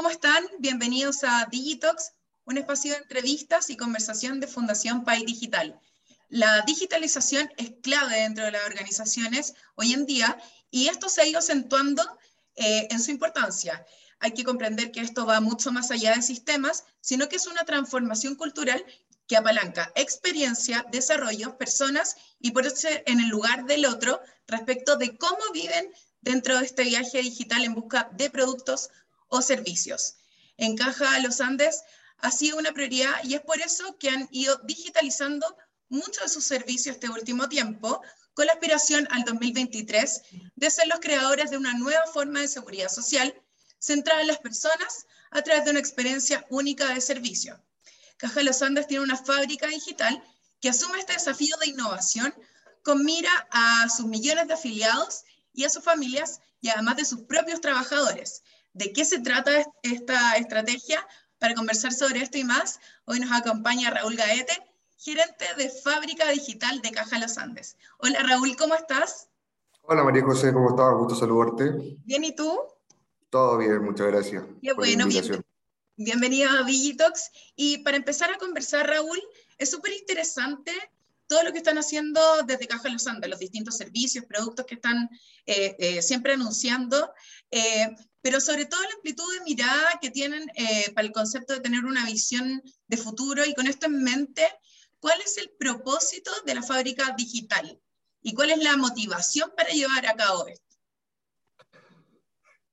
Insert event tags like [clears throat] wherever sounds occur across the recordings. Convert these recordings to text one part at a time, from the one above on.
¿cómo están? Bienvenidos a Digitox, un espacio de entrevistas y conversación de Fundación País Digital. La digitalización es clave dentro de las organizaciones hoy en día y esto se ha ido acentuando eh, en su importancia. Hay que comprender que esto va mucho más allá de sistemas, sino que es una transformación cultural que apalanca experiencia, desarrollo, personas y por eso en el lugar del otro respecto de cómo viven dentro de este viaje digital en busca de productos o servicios. En Caja Los Andes ha sido una prioridad y es por eso que han ido digitalizando muchos de sus servicios este último tiempo, con la aspiración al 2023 de ser los creadores de una nueva forma de seguridad social centrada en las personas a través de una experiencia única de servicio. Caja Los Andes tiene una fábrica digital que asume este desafío de innovación con mira a sus millones de afiliados y a sus familias y además de sus propios trabajadores. ¿De qué se trata esta estrategia? Para conversar sobre esto y más, hoy nos acompaña Raúl Gaete, gerente de Fábrica Digital de Caja Los Andes. Hola Raúl, ¿cómo estás? Hola María José, ¿cómo estás? Gusto saludarte. Bien, ¿y tú? Todo bien, muchas gracias. Qué bueno, bien, bienvenido a Vigitox. Y para empezar a conversar, Raúl, es súper interesante todo lo que están haciendo desde Caja Los Andes, los distintos servicios, productos que están eh, eh, siempre anunciando. Eh, pero sobre todo la amplitud de mirada que tienen para el concepto de tener una visión de futuro y con esto en mente, ¿cuál es el propósito de la fábrica digital? ¿Y cuál es la motivación para llevar a cabo esto?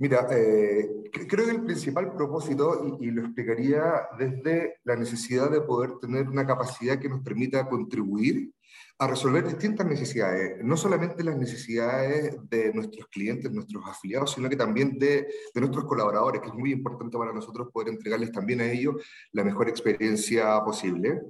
Mira, eh, creo que el principal propósito, y, lo explicaría desde la necesidad de poder tener una capacidad que nos permita contribuir a resolver distintas necesidades, no solamente las necesidades de nuestros clientes, nuestros afiliados, sino que también de, de, nuestros colaboradores, que es muy importante para nosotros poder entregarles también a ellos la mejor experiencia posible.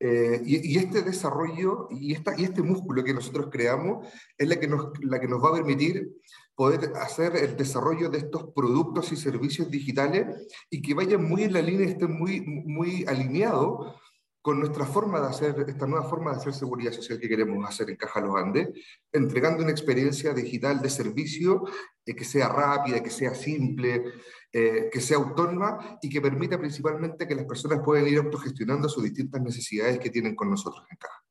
Eh, y, y, este desarrollo y, esta, y este músculo que nosotros creamos es la que, nos, la que nos va a permitir poder hacer el desarrollo de estos productos y servicios digitales y que vayan muy en la línea, estén muy, muy alineados con nuestra forma de hacer, esta nueva forma de hacer seguridad social que queremos hacer en Caja Los Andes, entregando una experiencia digital de servicio eh, que sea rápida, que sea simple, eh, que sea autónoma y que permita principalmente que las personas puedan ir autogestionando sus distintas necesidades que tienen con nosotros en Caja.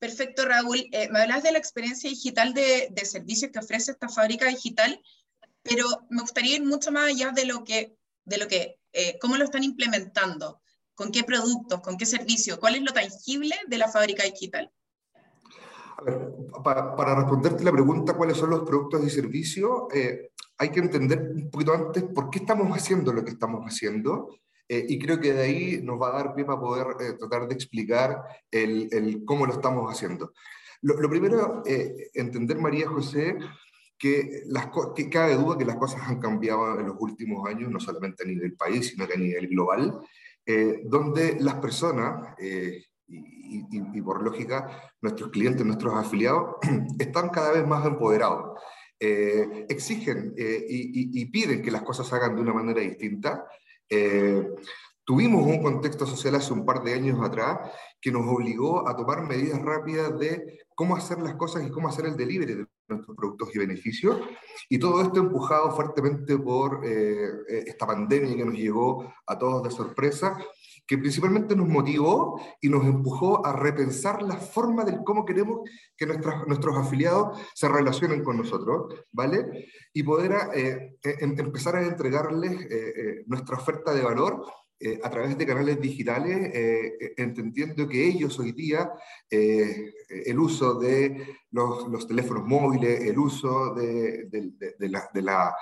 Perfecto, Raúl. Eh, me hablas de la experiencia digital de, servicios que ofrece esta fábrica digital, pero me gustaría ir mucho más allá de lo que, de lo que cómo lo están implementando ¿Con qué productos? ¿Con qué servicio? ¿Cuál es lo tangible de la fábrica digital? A ver, para, para, responderte la pregunta, ¿cuáles son los productos y servicios? Eh, hay que entender un poquito antes por qué estamos haciendo lo que estamos haciendo. Eh, y creo que de ahí nos va a dar pie para poder eh, tratar de explicar el, el, cómo lo estamos haciendo. Lo, lo primero, entender, María José, que, las, que cabe duda que las cosas han cambiado en los últimos años, no solamente a nivel país, sino que a nivel global. Eh, donde las personas, eh, y, por lógica nuestros clientes, nuestros afiliados, [clears throat] están cada vez más empoderados. Eh, exigen y, piden que las cosas se hagan de una manera distinta. Tuvimos un contexto social hace un par de años atrás que nos obligó a tomar medidas rápidas de cómo hacer las cosas y cómo hacer el delivery de nuestros productos y beneficios. Y todo esto empujado fuertemente por eh, eh, esta pandemia que nos llegó a todos de sorpresa, que principalmente nos motivó y nos empujó a repensar la forma del cómo queremos que nuestras, nuestros afiliados se relacionen con nosotros, ¿vale? Y poder eh, em, empezar a entregarles nuestra oferta de valor eh, a través de canales digitales, eh, eh, entendiendo que ellos hoy día, el uso de los, teléfonos móviles, el uso de, la,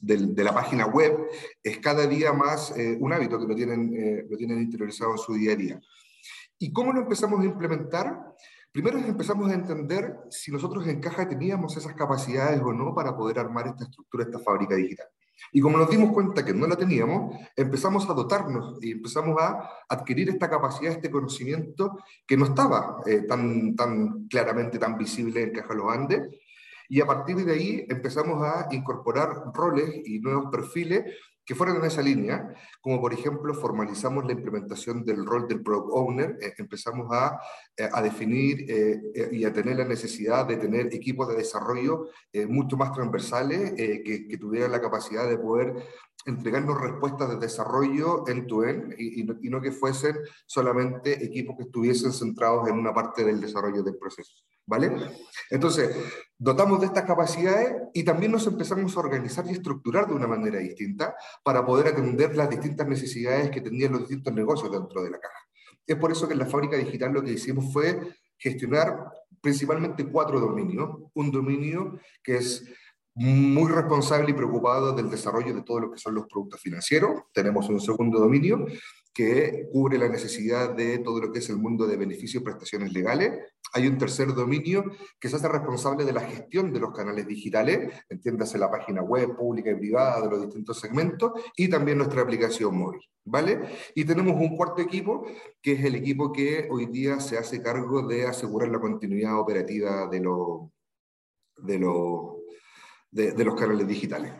la de, la página web es cada día más un hábito que lo tienen, lo tienen interiorizado en su día a día. ¿Y cómo lo empezamos a implementar? Primero empezamos a entender si nosotros en Caja teníamos esas capacidades o no para poder armar esta estructura, esta fábrica digital. Y como nos dimos cuenta que no la teníamos, empezamos a dotarnos y empezamos a adquirir esta capacidad, este conocimiento que no estaba eh, tan, tan claramente, tan visible en Caja Los Andes. Y a partir de ahí empezamos a incorporar roles y nuevos perfiles que fueron en esa línea, como por ejemplo formalizamos la implementación del rol del Product Owner, eh, empezamos a, eh, a definir eh, y a tener la necesidad de tener equipos de desarrollo mucho más transversales que, que, tuvieran la capacidad de poder entregarnos respuestas de desarrollo en tu en y, y, no, que fuesen solamente equipos que estuviesen centrados en una parte del desarrollo del proceso. ¿Vale? Entonces, dotamos de estas capacidades y también nos empezamos a organizar y estructurar de una manera distinta para poder atender las distintas necesidades que tenían los distintos negocios dentro de la caja. Es por eso que en la fábrica digital lo que hicimos fue gestionar principalmente cuatro dominios. Un dominio que es muy responsable y preocupado del desarrollo de todo lo que son los productos financieros. Tenemos un segundo dominio que cubre la necesidad de todo lo que es el mundo de beneficios y prestaciones legales. Hay un tercer dominio que se hace responsable de la gestión de los canales digitales, entiéndase la página web pública y privada de los distintos segmentos, y también nuestra aplicación móvil, ¿vale? Y tenemos un cuarto equipo, que es el equipo que hoy día se hace cargo de asegurar la continuidad operativa de, de los canales digitales.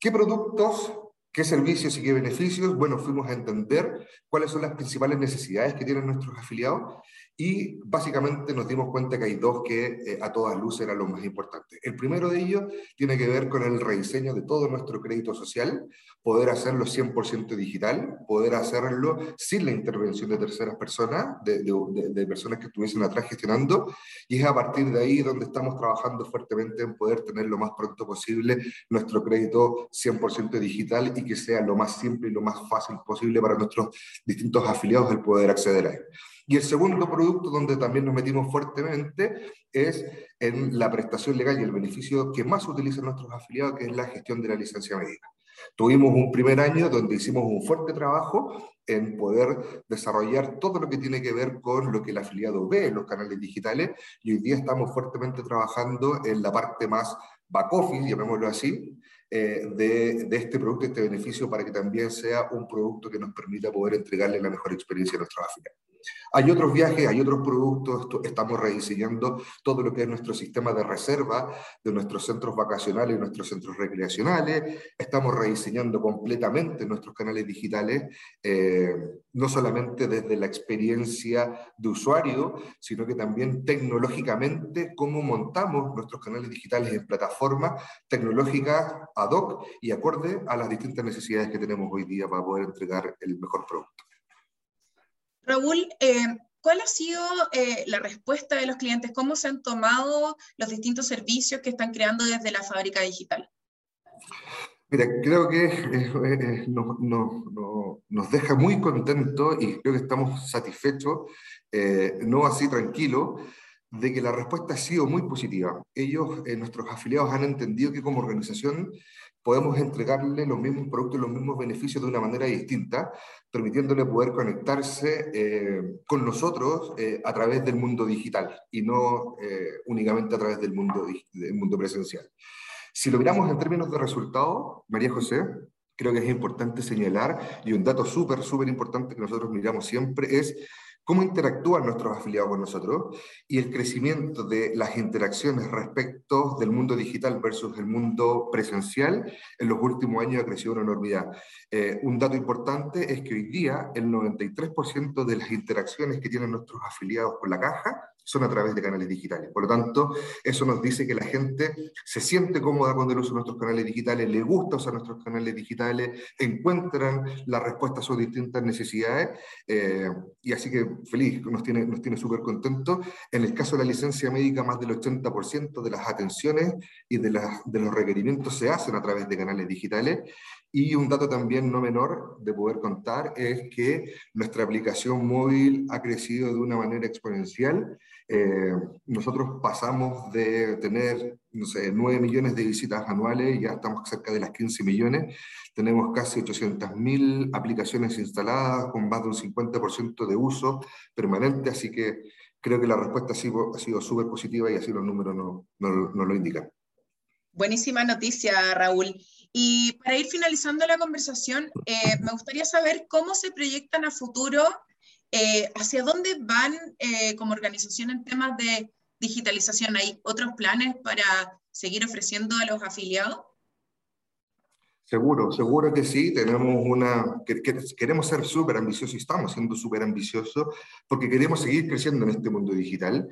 ¿Qué productos ¿Qué servicios y qué beneficios? Bueno, fuimos a entender cuáles son las principales necesidades que tienen nuestros afiliados y básicamente nos dimos cuenta que hay dos que eh, a todas luces eran los más importantes. El primero de ellos tiene que ver con el rediseño de todo nuestro crédito social, poder hacerlo 100% digital, poder hacerlo sin la intervención de terceras personas, de, de, de, personas que estuviesen atrás gestionando, y es a partir de ahí donde estamos trabajando fuertemente en poder tener lo más pronto posible nuestro crédito 100% digital y que sea lo más simple y lo más fácil posible para nuestros distintos afiliados el poder acceder a él. Y el segundo producto donde también nos metimos fuertemente es en la prestación legal y el beneficio que más utilizan nuestros afiliados, que es la gestión de la licencia médica. Tuvimos un primer año donde hicimos un fuerte trabajo en poder desarrollar todo lo que tiene que ver con lo que el afiliado ve en los canales digitales y hoy día estamos fuertemente trabajando en la parte más back office, llamémoslo así, eh, de, de, este producto, este beneficio, para que también sea un producto que nos permita poder entregarle la mejor experiencia a nuestros afiliados. Hay otros viajes, hay otros productos, estamos rediseñando todo lo que es nuestro sistema de reserva de nuestros centros vacacionales y nuestros centros recreacionales, estamos rediseñando completamente nuestros canales digitales, eh, no solamente desde la experiencia de usuario, sino que también tecnológicamente cómo montamos nuestros canales digitales en plataformas tecnológicas ad hoc y acorde a las distintas necesidades que tenemos hoy día para poder entregar el mejor producto. Raúl, eh, ¿cuál ha sido eh, la respuesta de los clientes? ¿Cómo se han tomado los distintos servicios que están creando desde la fábrica digital? Mira, creo que eh, nos, nos, deja muy contentos y creo que estamos satisfechos, no así tranquilos, de que la respuesta ha sido muy positiva. Ellos, nuestros afiliados, han entendido que como organización podemos entregarle los mismos productos y los mismos beneficios de una manera distinta, permitiéndole poder conectarse eh, con nosotros eh, a través del mundo digital y no eh, únicamente a través del mundo, del mundo presencial. Si lo miramos en términos de resultados, María José, creo que es importante señalar, y un dato súper, súper importante que nosotros miramos siempre es cómo interactúan nuestros afiliados con nosotros y el crecimiento de las interacciones respecto del mundo digital versus el mundo presencial en los últimos años ha crecido una enormidad. Eh, un dato importante es que hoy día el 93% de las interacciones que tienen nuestros afiliados con la caja son a través de canales digitales. Por lo tanto, eso nos dice que la gente se siente cómoda uso de nuestros canales digitales, le gusta usar nuestros canales digitales, encuentran la respuesta a sus distintas necesidades, eh, y así que feliz, nos tiene nos tiene súper contentos. En el caso de la licencia médica, más del 80% de las atenciones y de, las, de los requerimientos se hacen a través de canales digitales, y un dato también no menor de poder contar es que nuestra aplicación móvil ha crecido de una manera exponencial. Eh, nosotros pasamos de tener, no sé, 9 millones de visitas anuales, ya estamos cerca de las 15 millones. Tenemos casi 800.000 aplicaciones instaladas con más de un 50% de uso permanente, así que creo que la respuesta ha sido, súper positiva y así los números nos no, no lo indican. Buenísima noticia, Raúl. Y para ir finalizando la conversación, eh, me gustaría saber cómo se proyectan a futuro, eh, hacia dónde van eh, como organización en temas de digitalización. ¿Hay otros planes para seguir ofreciendo a los afiliados? Seguro, seguro que sí. Tenemos una, queremos ser súper ambiciosos y estamos siendo súper ambiciosos porque queremos seguir creciendo en este mundo digital.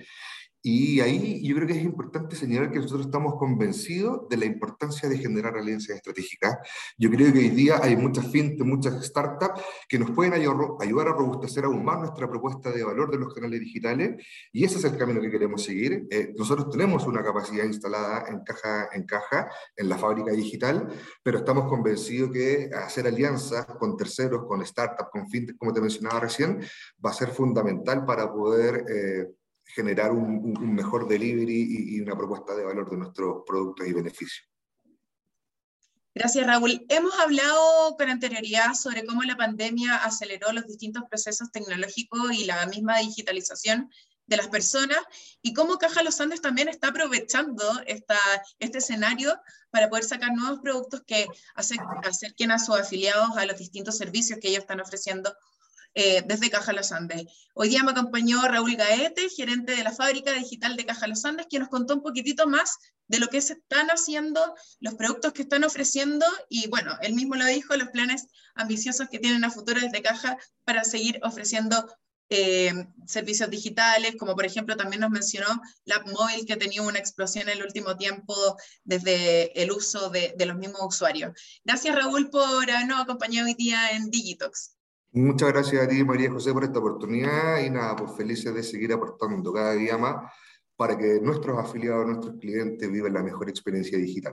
Y ahí yo creo que es importante señalar que nosotros estamos convencidos de la importancia de generar alianzas estratégicas. Yo creo que hoy día hay muchas fintech, muchas startups que nos pueden ayudar a robustecer aún más nuestra propuesta de valor de los canales digitales y ese es el camino que queremos seguir. Eh, nosotros tenemos una capacidad instalada en caja, en caja en la fábrica digital, pero estamos convencidos que hacer alianzas con terceros, con startups, con fintech, como te mencionaba recién, va a ser fundamental para poder... Eh, generar un, mejor delivery y, una propuesta de valor de nuestros productos y beneficios. Gracias, Raúl. Hemos hablado con anterioridad sobre cómo la pandemia aceleró los distintos procesos tecnológicos y la misma digitalización de las personas y cómo Caja Los Andes también está aprovechando esta, este escenario para poder sacar nuevos productos que acerquen a sus afiliados a los distintos servicios que ellos están ofreciendo eh, desde Caja Los Andes. Hoy día me acompañó Raúl Gaete, gerente de la fábrica digital de Caja Los Andes, que nos contó un poquitito más de lo que se están haciendo, los productos que están ofreciendo y bueno, él mismo lo dijo, los planes ambiciosos que tienen a futuro desde Caja para seguir ofreciendo eh, servicios digitales, como por ejemplo también nos mencionó la móvil que ha tenido una explosión en el último tiempo desde el uso de, de los mismos usuarios. Gracias Raúl por habernos acompañado hoy día en Digitox. Muchas gracias a ti, María José, por esta oportunidad y nada, pues felices de seguir aportando cada día más para que nuestros afiliados, nuestros clientes vivan la mejor experiencia digital.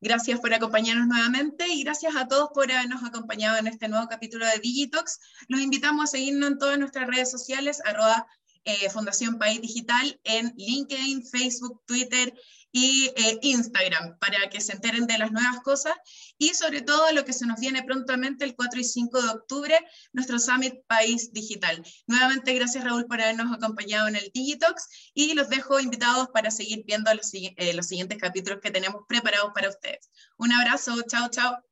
Gracias por acompañarnos nuevamente y gracias a todos por habernos acompañado en este nuevo capítulo de Digitox. Los invitamos a seguirnos en todas nuestras redes sociales, arroba eh, Fundación País Digital en LinkedIn, Facebook, Twitter y eh, Instagram para que se enteren de las nuevas cosas y sobre todo lo que se nos viene prontamente el 4 y 5 de octubre, nuestro Summit País Digital. Nuevamente, gracias Raúl por habernos acompañado en el Digitox y los dejo invitados para seguir viendo los, eh, los siguientes capítulos que tenemos preparados para ustedes. Un abrazo, chao, chao.